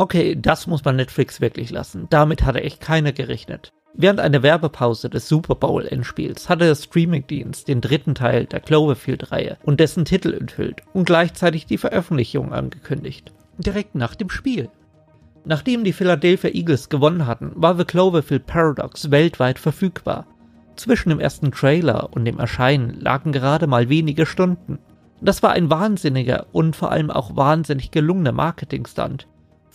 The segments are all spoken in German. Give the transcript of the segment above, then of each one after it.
Okay, das muss man Netflix wirklich lassen. Damit hatte echt keiner gerechnet. Während einer Werbepause des Super Bowl-Endspiels hatte der Streamingdienst den dritten Teil der Cloverfield-Reihe und dessen Titel enthüllt und gleichzeitig die Veröffentlichung angekündigt. Direkt nach dem Spiel. Nachdem die Philadelphia Eagles gewonnen hatten, war The Cloverfield Paradox weltweit verfügbar. Zwischen dem ersten Trailer und dem Erscheinen lagen gerade mal wenige Stunden. Das war ein wahnsinniger und vor allem auch wahnsinnig gelungener Marketingstand.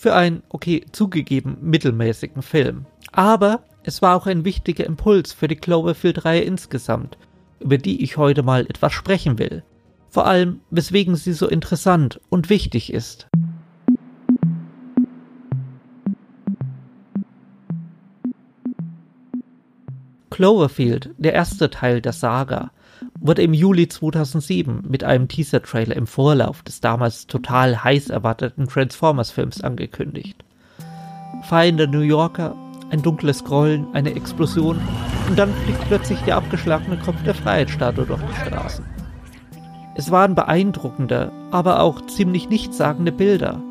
Für einen, okay, zugegeben mittelmäßigen Film. Aber es war auch ein wichtiger Impuls für die Cloverfield-Reihe insgesamt, über die ich heute mal etwas sprechen will. Vor allem, weswegen sie so interessant und wichtig ist. Cloverfield, der erste Teil der Saga, wurde im Juli 2007 mit einem Teaser-Trailer im Vorlauf des damals total heiß erwarteten Transformers-Films angekündigt. Feiernde New Yorker, ein dunkles Grollen, eine Explosion und dann fliegt plötzlich der abgeschlagene Kopf der Freiheitsstatue durch die Straßen. Es waren beeindruckende, aber auch ziemlich nichtssagende Bilder.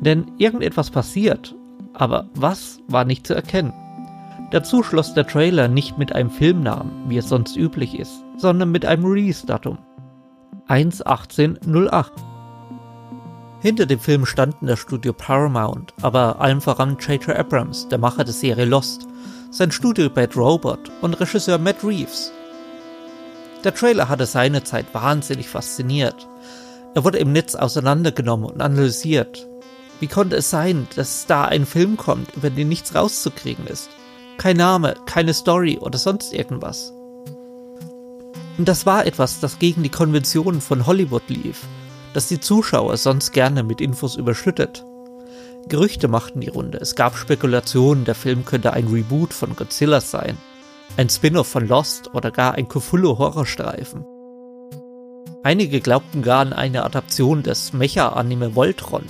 Denn irgendetwas passiert, aber was war nicht zu erkennen. Dazu schloss der Trailer nicht mit einem Filmnamen, wie es sonst üblich ist, sondern mit einem Release-Datum. 1.18.08. Hinter dem Film standen das Studio Paramount, aber allen voran J.J. Abrams, der Macher der Serie Lost, sein Studio Bad Robot und Regisseur Matt Reeves. Der Trailer hatte seine Zeit wahnsinnig fasziniert. Er wurde im Netz auseinandergenommen und analysiert. Wie konnte es sein, dass da ein Film kommt, über den nichts rauszukriegen ist? Kein Name, keine Story oder sonst irgendwas. Und das war etwas, das gegen die Konventionen von Hollywood lief, das die Zuschauer sonst gerne mit Infos überschüttet. Gerüchte machten die Runde, es gab Spekulationen, der Film könnte ein Reboot von Godzilla sein, ein Spin-off von Lost oder gar ein Cthulhu-Horrorstreifen. Einige glaubten gar an eine Adaption des Mecha-Anime Voltron,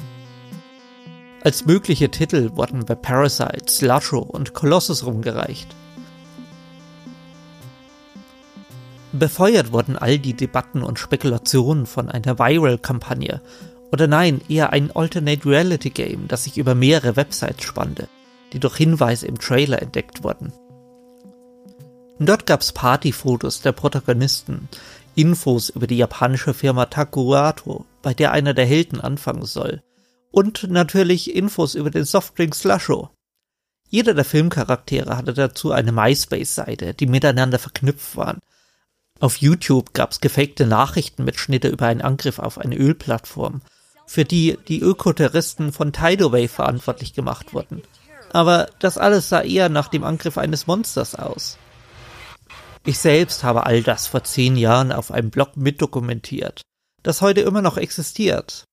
als mögliche Titel wurden The Parasite, Slusho und Colossus rumgereicht. Befeuert wurden all die Debatten und Spekulationen von einer Viral-Kampagne oder nein, eher ein Alternate Reality Game, das sich über mehrere Websites spannte, die durch Hinweise im Trailer entdeckt wurden. Dort gab's Partyfotos der Protagonisten, Infos über die japanische Firma Takurato, bei der einer der Helden anfangen soll, und natürlich Infos über den Softdrink Slusho. Jeder der Filmcharaktere hatte dazu eine MySpace-Seite, die miteinander verknüpft waren. Auf YouTube gab's gefakte Nachrichtenmitschnitte über einen Angriff auf eine Ölplattform, für die die Ökoterroristen von Tidal verantwortlich gemacht wurden. Aber das alles sah eher nach dem Angriff eines Monsters aus. Ich selbst habe all das vor zehn Jahren auf einem Blog mitdokumentiert, das heute immer noch existiert.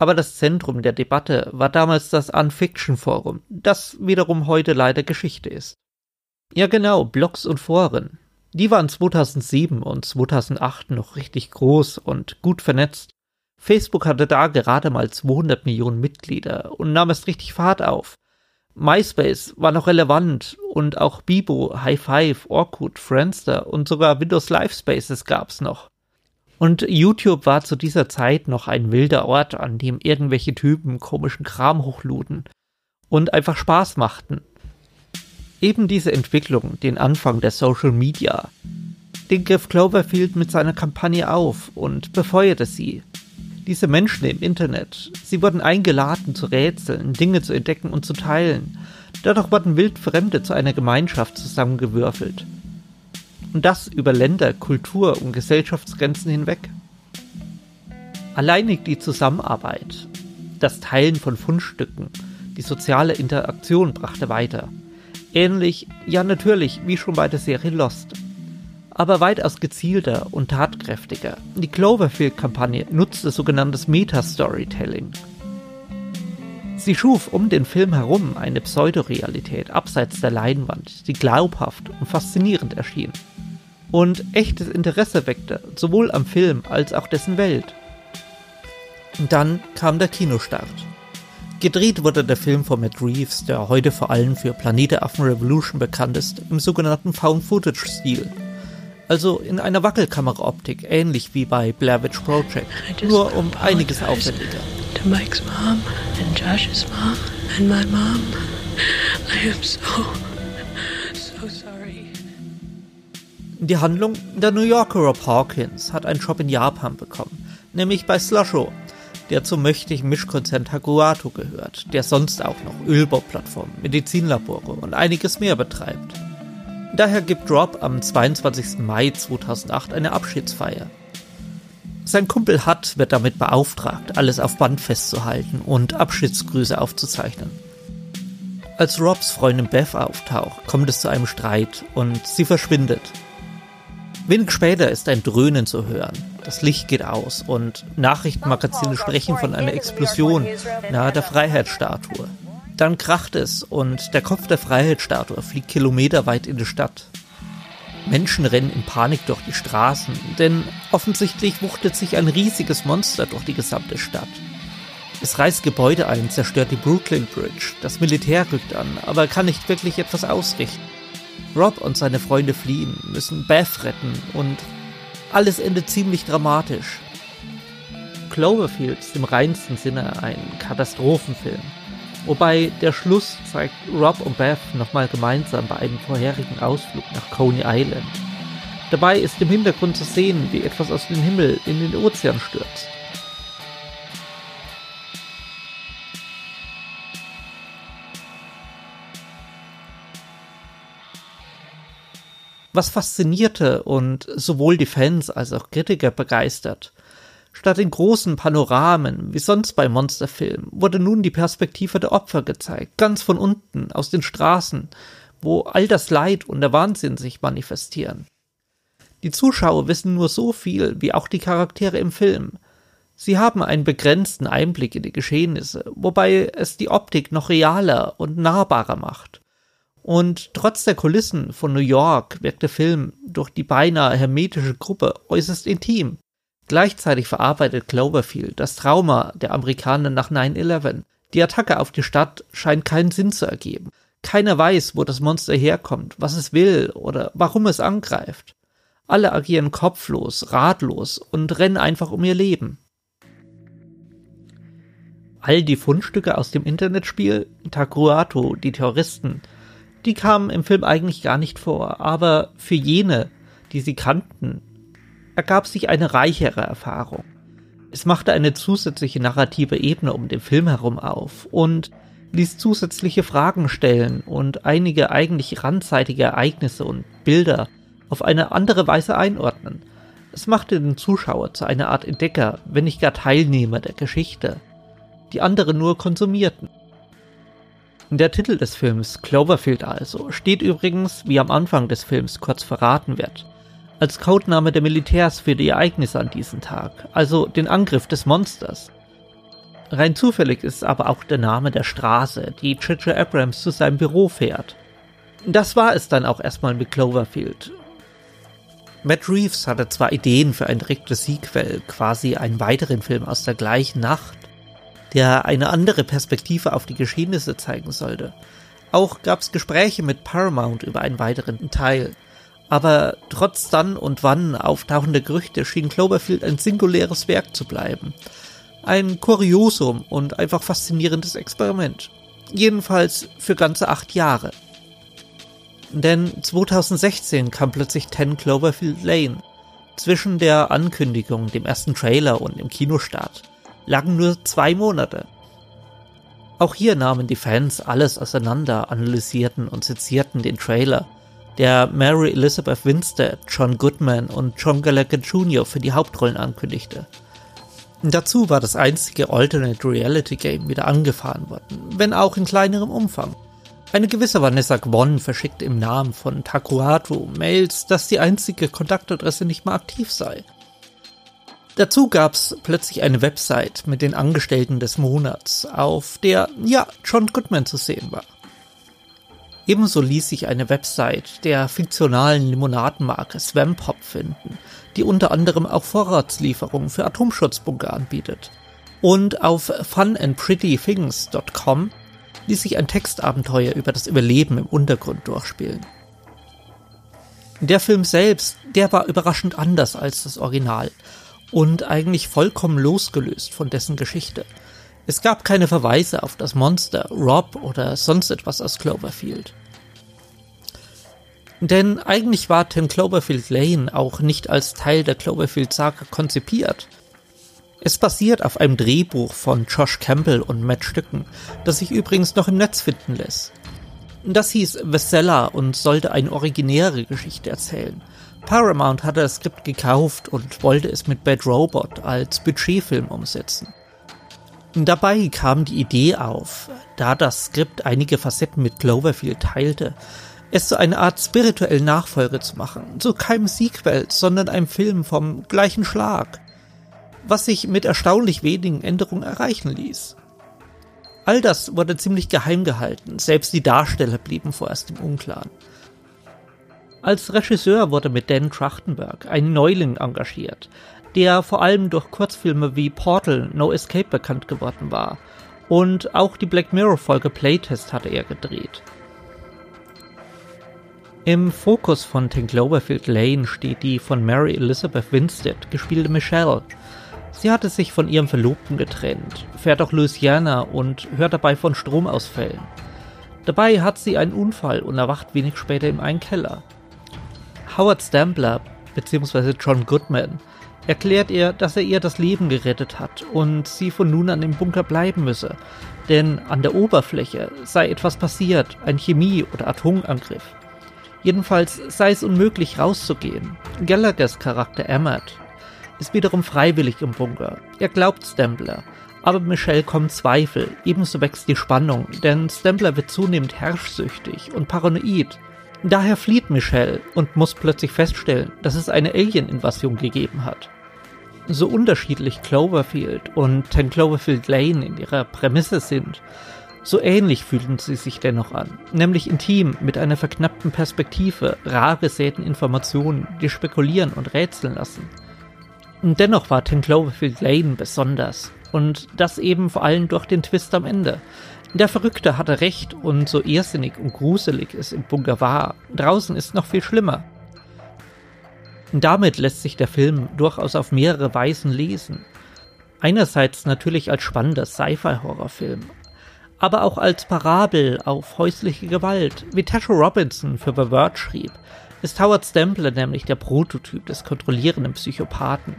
Aber das Zentrum der Debatte war damals das Unfiction Forum, das wiederum heute leider Geschichte ist. Ja genau, Blogs und Foren. Die waren 2007 und 2008 noch richtig groß und gut vernetzt. Facebook hatte da gerade mal 200 Millionen Mitglieder und nahm es richtig Fahrt auf. MySpace war noch relevant und auch Bibo, High Five, Orkut, Friendster und sogar Windows Live Spaces gab's noch. Und YouTube war zu dieser Zeit noch ein wilder Ort, an dem irgendwelche Typen komischen Kram hochluden und einfach Spaß machten. Eben diese Entwicklung, den Anfang der Social Media, den griff Cloverfield mit seiner Kampagne auf und befeuerte sie. Diese Menschen im Internet, sie wurden eingeladen zu rätseln, Dinge zu entdecken und zu teilen. Dadurch wurden Wildfremde zu einer Gemeinschaft zusammengewürfelt. Und das über Länder, Kultur und Gesellschaftsgrenzen hinweg. Alleinig die Zusammenarbeit, das Teilen von Fundstücken, die soziale Interaktion brachte weiter. Ähnlich, ja natürlich, wie schon bei der Serie Lost. Aber weitaus gezielter und tatkräftiger. Die Cloverfield-Kampagne nutzte sogenanntes Meta-Storytelling. Sie schuf um den Film herum eine Pseudorealität abseits der Leinwand, die glaubhaft und faszinierend erschien und echtes Interesse weckte, sowohl am Film als auch dessen Welt. Und dann kam der Kinostart. Gedreht wurde der Film von Matt Reeves, der heute vor allem für Planete Affen Revolution bekannt ist, im sogenannten Found-Footage-Stil. Also in einer Wackelkameraoptik, ähnlich wie bei Blair Witch Project, nur um einiges aufwendiger. To Mike's mom. and Josh's mom and my mom. I am so, so sorry. Die Handlung der New Yorker Rob Hawkins hat einen Job in Japan bekommen, nämlich bei Slusho, der zum mächtigen Mischkonzern Taguato gehört, der sonst auch noch Ölbauplattformen, Medizinlabore und einiges mehr betreibt. Daher gibt Rob am 22. Mai 2008 eine Abschiedsfeier. Sein Kumpel Hutt wird damit beauftragt, alles auf Band festzuhalten und Abschiedsgrüße aufzuzeichnen. Als Robs Freundin Beth auftaucht, kommt es zu einem Streit und sie verschwindet. Wenig später ist ein Dröhnen zu hören. Das Licht geht aus und Nachrichtenmagazine sprechen von einer Explosion nahe der Freiheitsstatue. Dann kracht es und der Kopf der Freiheitsstatue fliegt kilometerweit in die Stadt. Menschen rennen in Panik durch die Straßen, denn offensichtlich wuchtet sich ein riesiges Monster durch die gesamte Stadt. Es reißt Gebäude ein, zerstört die Brooklyn Bridge, das Militär rückt an, aber kann nicht wirklich etwas ausrichten. Rob und seine Freunde fliehen, müssen Beth retten und alles endet ziemlich dramatisch. Cloverfield ist im reinsten Sinne ein Katastrophenfilm. Wobei der Schluss zeigt Rob und Beth nochmal gemeinsam bei einem vorherigen Ausflug nach Coney Island. Dabei ist im Hintergrund zu sehen, wie etwas aus dem Himmel in den Ozean stürzt. Was faszinierte und sowohl die Fans als auch Kritiker begeistert. Statt in großen Panoramen, wie sonst bei Monsterfilmen, wurde nun die Perspektive der Opfer gezeigt, ganz von unten, aus den Straßen, wo all das Leid und der Wahnsinn sich manifestieren. Die Zuschauer wissen nur so viel wie auch die Charaktere im Film. Sie haben einen begrenzten Einblick in die Geschehnisse, wobei es die Optik noch realer und nahbarer macht. Und trotz der Kulissen von New York wirkt der Film durch die beinahe hermetische Gruppe äußerst intim. Gleichzeitig verarbeitet Cloverfield das Trauma der Amerikaner nach 9-11. Die Attacke auf die Stadt scheint keinen Sinn zu ergeben. Keiner weiß, wo das Monster herkommt, was es will oder warum es angreift. Alle agieren kopflos, ratlos und rennen einfach um ihr Leben. All die Fundstücke aus dem Internetspiel, Takuato, die Terroristen, die kamen im Film eigentlich gar nicht vor, aber für jene, die sie kannten, ergab sich eine reichere Erfahrung. Es machte eine zusätzliche narrative Ebene um den Film herum auf und ließ zusätzliche Fragen stellen und einige eigentlich randseitige Ereignisse und Bilder auf eine andere Weise einordnen. Es machte den Zuschauer zu einer Art Entdecker, wenn nicht gar Teilnehmer der Geschichte, die andere nur konsumierten. Der Titel des Films, Cloverfield also, steht übrigens, wie am Anfang des Films kurz verraten wird, als Codename der Militärs für die Ereignisse an diesem Tag, also den Angriff des Monsters. Rein zufällig ist aber auch der Name der Straße, die J.J. Abrams zu seinem Büro fährt. Das war es dann auch erstmal mit Cloverfield. Matt Reeves hatte zwar Ideen für ein direktes Sequel, quasi einen weiteren Film aus der gleichen Nacht, der eine andere Perspektive auf die Geschehnisse zeigen sollte. Auch gab es Gespräche mit Paramount über einen weiteren Teil. Aber trotz dann und wann auftauchender Gerüchte schien Cloverfield ein singuläres Werk zu bleiben. Ein Kuriosum und einfach faszinierendes Experiment. Jedenfalls für ganze acht Jahre. Denn 2016 kam plötzlich 10 Cloverfield Lane. Zwischen der Ankündigung, dem ersten Trailer und dem Kinostart lagen nur zwei Monate. Auch hier nahmen die Fans alles auseinander, analysierten und sezierten den Trailer, der Mary Elizabeth Winstead, John Goodman und John Gallagher Jr. für die Hauptrollen ankündigte. Dazu war das einzige Alternate Reality Game wieder angefahren worden, wenn auch in kleinerem Umfang. Eine gewisse Vanessa Gwon verschickt im Namen von Takuato Mails, dass die einzige Kontaktadresse nicht mehr aktiv sei. Dazu gab's plötzlich eine Website mit den Angestellten des Monats, auf der, ja, John Goodman zu sehen war. Ebenso ließ sich eine Website der fiktionalen Limonadenmarke Swampop finden, die unter anderem auch Vorratslieferungen für Atomschutzbunker anbietet. Und auf funandprettythings.com ließ sich ein Textabenteuer über das Überleben im Untergrund durchspielen. Der Film selbst, der war überraschend anders als das Original und eigentlich vollkommen losgelöst von dessen Geschichte. Es gab keine Verweise auf das Monster, Rob oder sonst etwas aus Cloverfield. Denn eigentlich war 10 Cloverfield Lane auch nicht als Teil der Cloverfield-Saga konzipiert. Es basiert auf einem Drehbuch von Josh Campbell und Matt Stücken, das sich übrigens noch im Netz finden lässt. Das hieß Vesella und sollte eine originäre Geschichte erzählen. Paramount hatte das Skript gekauft und wollte es mit Bad Robot als Budgetfilm umsetzen. Dabei kam die Idee auf, da das Skript einige Facetten mit Cloverfield teilte, es zu einer Art spirituellen Nachfolge zu machen, zu keinem Sequel, sondern einem Film vom gleichen Schlag, was sich mit erstaunlich wenigen Änderungen erreichen ließ. All das wurde ziemlich geheim gehalten, selbst die Darsteller blieben vorerst im Unklaren. Als Regisseur wurde mit Dan Trachtenberg ein Neuling engagiert, der vor allem durch Kurzfilme wie Portal No Escape bekannt geworden war. Und auch die Black Mirror Folge Playtest hatte er gedreht. Im Fokus von Ten Cloverfield Lane steht die von Mary Elizabeth Winstead gespielte Michelle. Sie hatte sich von ihrem Verlobten getrennt, fährt auch Louisiana und hört dabei von Stromausfällen. Dabei hat sie einen Unfall und erwacht wenig später in einem Keller. Howard Stambler bzw. John Goodman erklärt ihr, dass er ihr das Leben gerettet hat und sie von nun an im Bunker bleiben müsse, denn an der Oberfläche sei etwas passiert, ein Chemie- oder Atomangriff. Jedenfalls sei es unmöglich rauszugehen. Gallaghers Charakter Emmett ist wiederum freiwillig im Bunker. Er glaubt Stambler, aber Michelle kommt Zweifel, ebenso wächst die Spannung, denn Stambler wird zunehmend herrschsüchtig und paranoid. Daher flieht Michelle und muss plötzlich feststellen, dass es eine Alien-Invasion gegeben hat. So unterschiedlich Cloverfield und 10 Cloverfield Lane in ihrer Prämisse sind, so ähnlich fühlten sie sich dennoch an, nämlich intim, mit einer verknappten Perspektive, rar besäten Informationen, die spekulieren und rätseln lassen. Und dennoch war Ten Cloverfield Lane besonders, und das eben vor allem durch den Twist am Ende. Der Verrückte hatte recht, und so irrsinnig und gruselig es im Bunker war, draußen ist noch viel schlimmer. Damit lässt sich der Film durchaus auf mehrere Weisen lesen. Einerseits natürlich als spannender Sci-Fi-Horrorfilm, aber auch als Parabel auf häusliche Gewalt, wie Tasha Robinson für The Verge schrieb, ist Howard Stempler nämlich der Prototyp des kontrollierenden Psychopathen.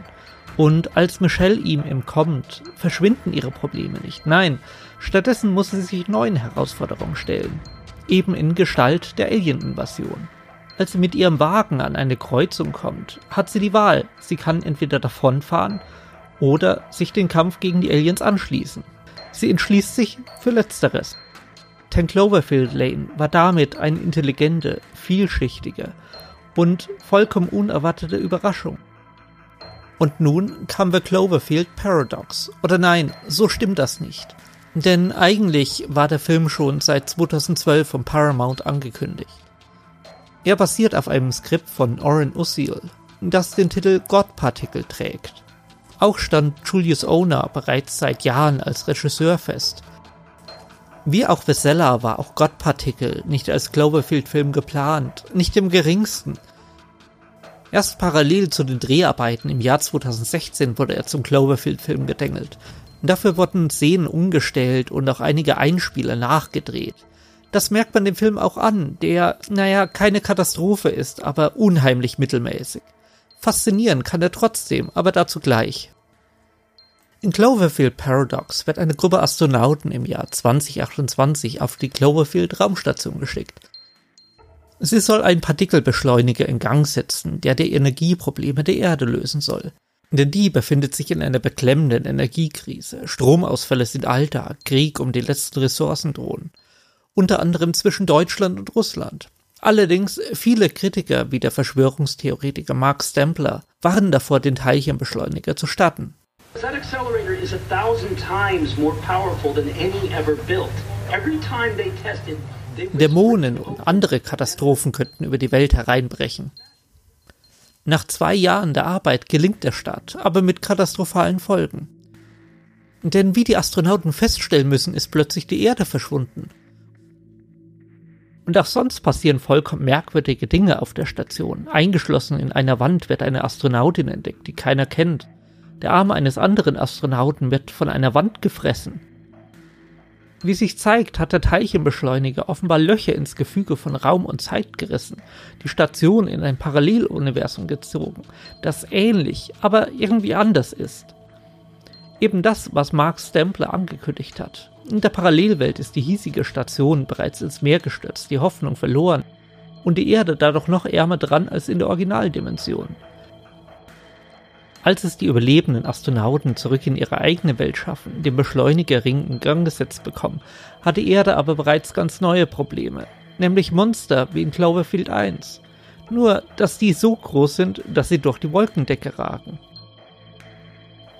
Und als Michelle ihm entkommt, verschwinden ihre Probleme nicht. Nein, stattdessen muss sie sich neuen Herausforderungen stellen. Eben in Gestalt der Alien-Invasion. Als sie mit ihrem Wagen an eine Kreuzung kommt, hat sie die Wahl. Sie kann entweder davonfahren oder sich den Kampf gegen die Aliens anschließen. Sie entschließt sich für Letzteres. Ten Cloverfield Lane war damit eine intelligente, vielschichtige und vollkommen unerwartete Überraschung. Und nun kam The Cloverfield Paradox. Oder nein, so stimmt das nicht. Denn eigentlich war der Film schon seit 2012 von Paramount angekündigt. Er basiert auf einem Skript von Oren Usiel, das den Titel God Particle trägt. Auch stand Julius Owner bereits seit Jahren als Regisseur fest. Wie auch Vesella war auch God Particle nicht als Cloverfield-Film geplant, nicht im geringsten. Erst parallel zu den Dreharbeiten im Jahr 2016 wurde er zum Cloverfield-Film gedengelt. Dafür wurden Szenen umgestellt und auch einige Einspieler nachgedreht. Das merkt man dem Film auch an, der, naja, keine Katastrophe ist, aber unheimlich mittelmäßig. Faszinieren kann er trotzdem, aber dazu gleich. In Cloverfield Paradox wird eine Gruppe Astronauten im Jahr 2028 auf die Cloverfield Raumstation geschickt. Sie soll einen Partikelbeschleuniger in Gang setzen, der die Energieprobleme der Erde lösen soll. Denn die befindet sich in einer beklemmenden Energiekrise. Stromausfälle sind Alltag, Krieg um die letzten Ressourcen drohen. Unter anderem zwischen Deutschland und Russland. Allerdings viele Kritiker wie der Verschwörungstheoretiker Mark Stempler warnen davor, den Teilchenbeschleuniger zu starten. That accelerator is a thousand times more powerful than any ever built. Every time they tested, Dämonen und andere Katastrophen könnten über die Welt hereinbrechen. Nach zwei Jahren der Arbeit gelingt der Start, aber mit katastrophalen Folgen. Denn wie die Astronauten feststellen müssen, ist plötzlich die Erde verschwunden. Und auch sonst passieren vollkommen merkwürdige Dinge auf der Station. Eingeschlossen in einer Wand wird eine Astronautin entdeckt, die keiner kennt. Der Arm eines anderen Astronauten wird von einer Wand gefressen. Wie sich zeigt, hat der Teilchenbeschleuniger offenbar Löcher ins Gefüge von Raum und Zeit gerissen, die Station in ein Paralleluniversum gezogen, das ähnlich, aber irgendwie anders ist. Eben das, was Mark Stempler angekündigt hat. In der Parallelwelt ist die hiesige Station bereits ins Meer gestürzt, die Hoffnung verloren und die Erde dadurch noch ärmer dran als in der Originaldimension. Als es die überlebenden Astronauten zurück in ihre eigene Welt schaffen, den Beschleunigerring in Gang gesetzt bekommen, hat die Erde aber bereits ganz neue Probleme, nämlich Monster wie in Cloverfield 1. Nur, dass die so groß sind, dass sie durch die Wolkendecke ragen.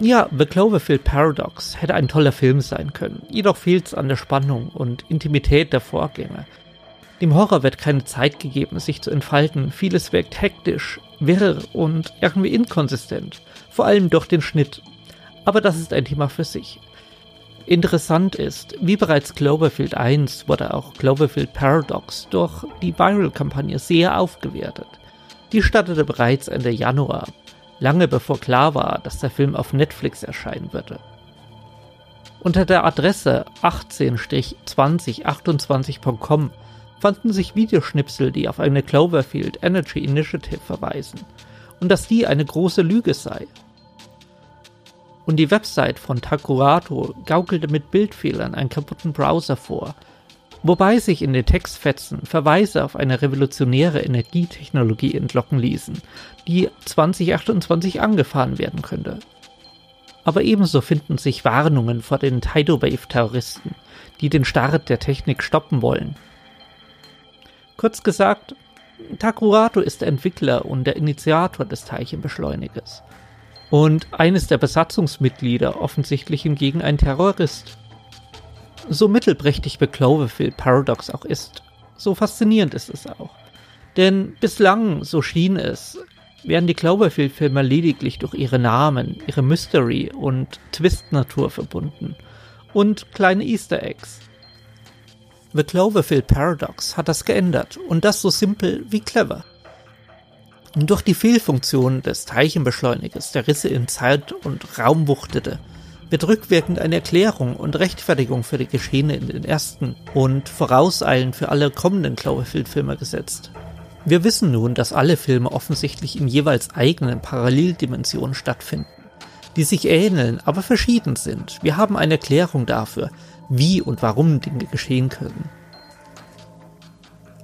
Ja, The Cloverfield Paradox hätte ein toller Film sein können, jedoch fehlt es an der Spannung und Intimität der Vorgänger. Dem Horror wird keine Zeit gegeben, sich zu entfalten, vieles wirkt hektisch, wirr und irgendwie inkonsistent, vor allem durch den Schnitt. Aber das ist ein Thema für sich. Interessant ist, wie bereits Cloverfield 1 wurde auch Cloverfield Paradox durch die Viral-Kampagne sehr aufgewertet. Die startete bereits Ende Januar, lange bevor klar war, dass der Film auf Netflix erscheinen würde. Unter der Adresse 18-2028.com fanden sich Videoschnipsel, die auf eine Cloverfield Energy Initiative verweisen und dass die eine große Lüge sei. Und die Website von Takurato gaukelte mit Bildfehlern einen kaputten Browser vor, wobei sich in den Textfetzen Verweise auf eine revolutionäre Energietechnologie entlocken ließen, die 2028 angefahren werden könnte. Aber ebenso finden sich Warnungen vor den Tidal Wave-Terroristen, die den Start der Technik stoppen wollen Kurz gesagt, Takurato ist der Entwickler und der Initiator des Teilchenbeschleunigers. Und eines der Besatzungsmitglieder offensichtlich hingegen ein Terrorist. So mittelprächtig wie Cloverfield Paradox auch ist, so faszinierend ist es auch. Denn bislang, so schien es, werden die Cloverfield-Filme lediglich durch ihre Namen, ihre Mystery und Twist-Natur verbunden und kleine Easter Eggs. The Cloverfield Paradox hat das geändert und das so simpel wie clever. Durch die Fehlfunktion des Teilchenbeschleunigers, der Risse in Zeit und Raum wuchtete, wird rückwirkend eine Erklärung und Rechtfertigung für die Geschehene in den ersten und vorauseilend für alle kommenden Cloverfield-Filme gesetzt. Wir wissen nun, dass alle Filme offensichtlich in jeweils eigenen Paralleldimensionen stattfinden, die sich ähneln, aber verschieden sind. Wir haben eine Erklärung dafür, wie und warum Dinge geschehen können.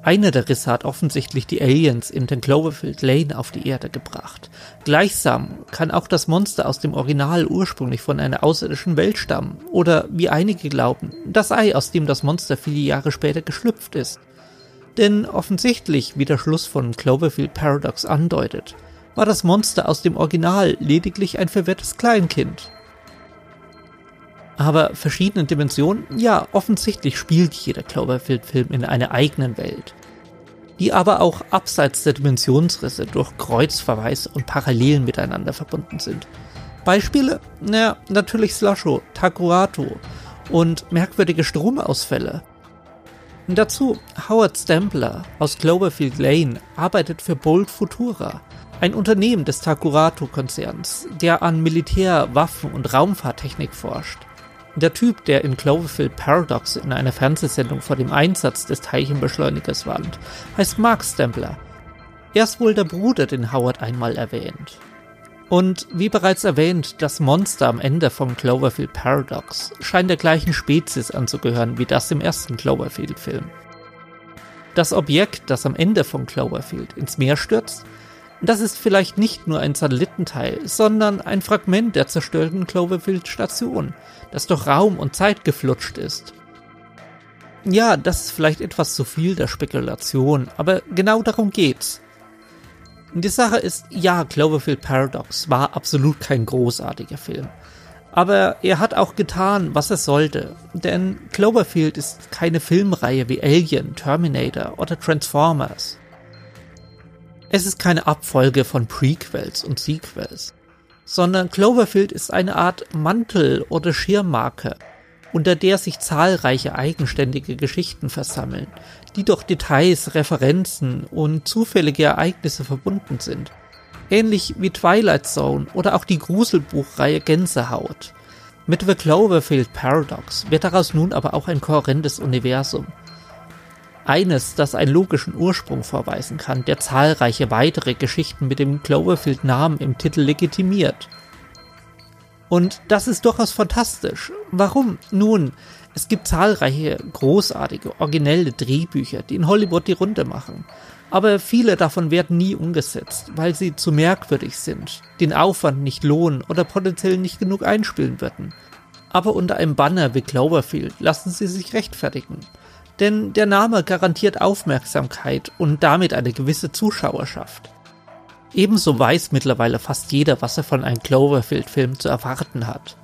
Einer der Risse hat offensichtlich die Aliens in den Cloverfield Lane auf die Erde gebracht. Gleichsam kann auch das Monster aus dem Original ursprünglich von einer außerirdischen Welt stammen. Oder wie einige glauben, das Ei, aus dem das Monster viele Jahre später geschlüpft ist. Denn offensichtlich, wie der Schluss von Cloverfield Paradox andeutet, war das Monster aus dem Original lediglich ein verwirrtes Kleinkind, aber verschiedene Dimensionen, ja, offensichtlich spielt jeder Cloverfield-Film in einer eigenen Welt, die aber auch abseits der Dimensionsrisse durch Kreuzverweise und Parallelen miteinander verbunden sind. Beispiele? Naja, natürlich Slusho, Takurato und merkwürdige Stromausfälle. Dazu Howard Stempler aus Cloverfield Lane arbeitet für Bold Futura, ein Unternehmen des Takurato-Konzerns, der an Militär, Waffen und Raumfahrttechnik forscht. Der Typ, der in Cloverfield Paradox in einer Fernsehsendung vor dem Einsatz des Teilchenbeschleunigers warnt, heißt Mark Stempler. Er ist wohl der Bruder, den Howard einmal erwähnt. Und wie bereits erwähnt, das Monster am Ende von Cloverfield Paradox scheint der gleichen Spezies anzugehören wie das im ersten Cloverfield-Film. Das Objekt, das am Ende von Cloverfield ins Meer stürzt, das ist vielleicht nicht nur ein Satellitenteil, sondern ein Fragment der zerstörten Cloverfield-Station, das durch Raum und Zeit geflutscht ist. Ja, das ist vielleicht etwas zu viel der Spekulation, aber genau darum geht's. Die Sache ist, ja, Cloverfield Paradox war absolut kein großartiger Film. Aber er hat auch getan, was er sollte. Denn Cloverfield ist keine Filmreihe wie Alien, Terminator oder Transformers. Es ist keine Abfolge von Prequels und Sequels, sondern Cloverfield ist eine Art Mantel oder Schirmmarke, unter der sich zahlreiche eigenständige Geschichten versammeln, die durch Details, Referenzen und zufällige Ereignisse verbunden sind. Ähnlich wie Twilight Zone oder auch die Gruselbuchreihe Gänsehaut. Mit The Cloverfield Paradox wird daraus nun aber auch ein kohärentes Universum. Eines, das einen logischen Ursprung vorweisen kann, der zahlreiche weitere Geschichten mit dem Cloverfield-Namen im Titel legitimiert. Und das ist durchaus fantastisch. Warum? Nun, es gibt zahlreiche großartige, originelle Drehbücher, die in Hollywood die Runde machen. Aber viele davon werden nie umgesetzt, weil sie zu merkwürdig sind, den Aufwand nicht lohnen oder potenziell nicht genug einspielen würden. Aber unter einem Banner wie Cloverfield lassen sie sich rechtfertigen. Denn der Name garantiert Aufmerksamkeit und damit eine gewisse Zuschauerschaft. Ebenso weiß mittlerweile fast jeder, was er von einem Cloverfield-Film zu erwarten hat.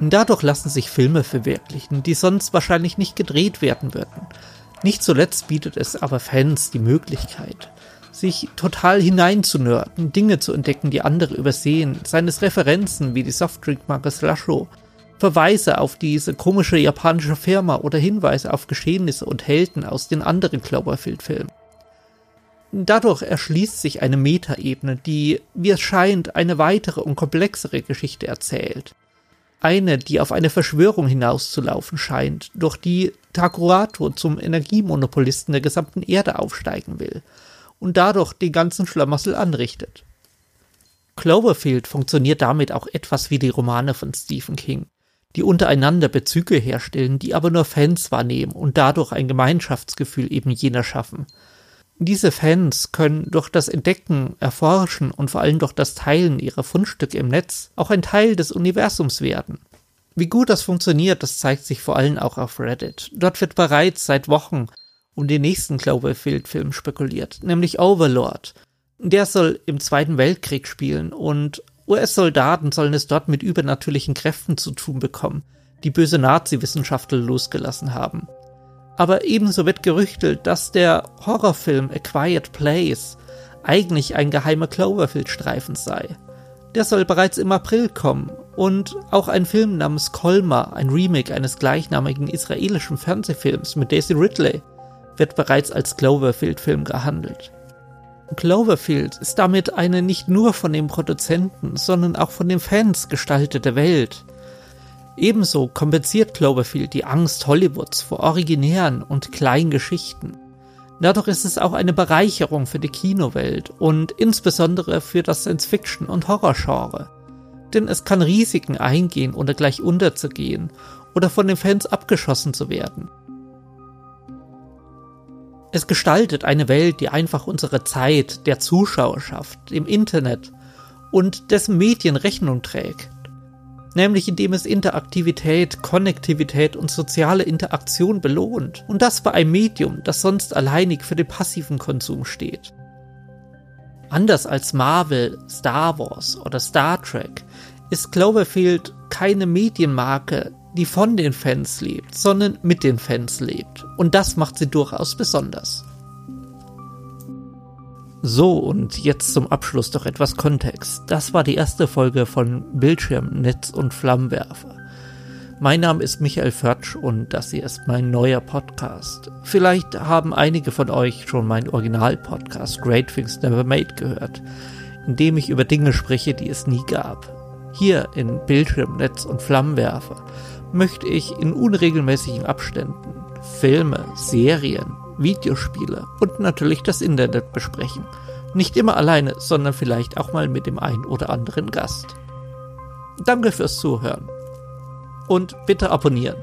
Dadurch lassen sich Filme verwirklichen, die sonst wahrscheinlich nicht gedreht werden würden, nicht zuletzt bietet es aber Fans die Möglichkeit, sich total hineinzunörden, Dinge zu entdecken, die andere übersehen, seines Referenzen wie die Softdrinkmarke Slusho, Verweise auf diese komische japanische Firma oder Hinweise auf Geschehnisse und Helden aus den anderen Cloverfield-Filmen. Dadurch erschließt sich eine Metaebene, die, wie es scheint, eine weitere und komplexere Geschichte erzählt eine, die auf eine Verschwörung hinauszulaufen scheint, durch die Takurato zum Energiemonopolisten der gesamten Erde aufsteigen will und dadurch den ganzen Schlamassel anrichtet. Cloverfield funktioniert damit auch etwas wie die Romane von Stephen King, die untereinander Bezüge herstellen, die aber nur Fans wahrnehmen und dadurch ein Gemeinschaftsgefühl eben jener schaffen – diese Fans können durch das Entdecken, Erforschen und vor allem durch das Teilen ihrer Fundstücke im Netz auch ein Teil des Universums werden. Wie gut das funktioniert, das zeigt sich vor allem auch auf Reddit. Dort wird bereits seit Wochen um den nächsten Cloverfield-Film spekuliert, nämlich Overlord. Der soll im Zweiten Weltkrieg spielen und US-Soldaten sollen es dort mit übernatürlichen Kräften zu tun bekommen, die böse Nazi-Wissenschaftler losgelassen haben. Aber ebenso wird gerüchtelt, dass der Horrorfilm A Quiet Place eigentlich ein geheimer Cloverfield-Streifen sei. Der soll bereits im April kommen und auch ein Film namens Kolma, ein Remake eines gleichnamigen israelischen Fernsehfilms mit Daisy Ridley, wird bereits als Cloverfield-Film gehandelt. Cloverfield ist damit eine nicht nur von den Produzenten, sondern auch von den Fans gestaltete Welt, Ebenso kompensiert Cloverfield die Angst Hollywoods vor originären und kleinen Geschichten. Dadurch ist es auch eine Bereicherung für die Kinowelt und insbesondere für das Science-Fiction- und Horrorgenre. Denn es kann Risiken eingehen, ohne gleich unterzugehen oder von den Fans abgeschossen zu werden. Es gestaltet eine Welt, die einfach unsere Zeit, der Zuschauerschaft, im Internet und dessen Medien Rechnung trägt nämlich indem es Interaktivität, Konnektivität und soziale Interaktion belohnt. Und das bei einem Medium, das sonst alleinig für den passiven Konsum steht. Anders als Marvel, Star Wars oder Star Trek ist Cloverfield keine Medienmarke, die von den Fans lebt, sondern mit den Fans lebt. Und das macht sie durchaus besonders. So, und jetzt zum Abschluss doch etwas Kontext. Das war die erste Folge von Bildschirm, Netz und Flammenwerfer. Mein Name ist Michael Förtsch und das hier ist mein neuer Podcast. Vielleicht haben einige von euch schon meinen Original-Podcast Great Things Never Made gehört, in dem ich über Dinge spreche, die es nie gab. Hier in Bildschirm, Netz und Flammenwerfer möchte ich in unregelmäßigen Abständen Filme, Serien, Videospiele und natürlich das Internet besprechen. Nicht immer alleine, sondern vielleicht auch mal mit dem einen oder anderen Gast. Danke fürs Zuhören. Und bitte abonnieren.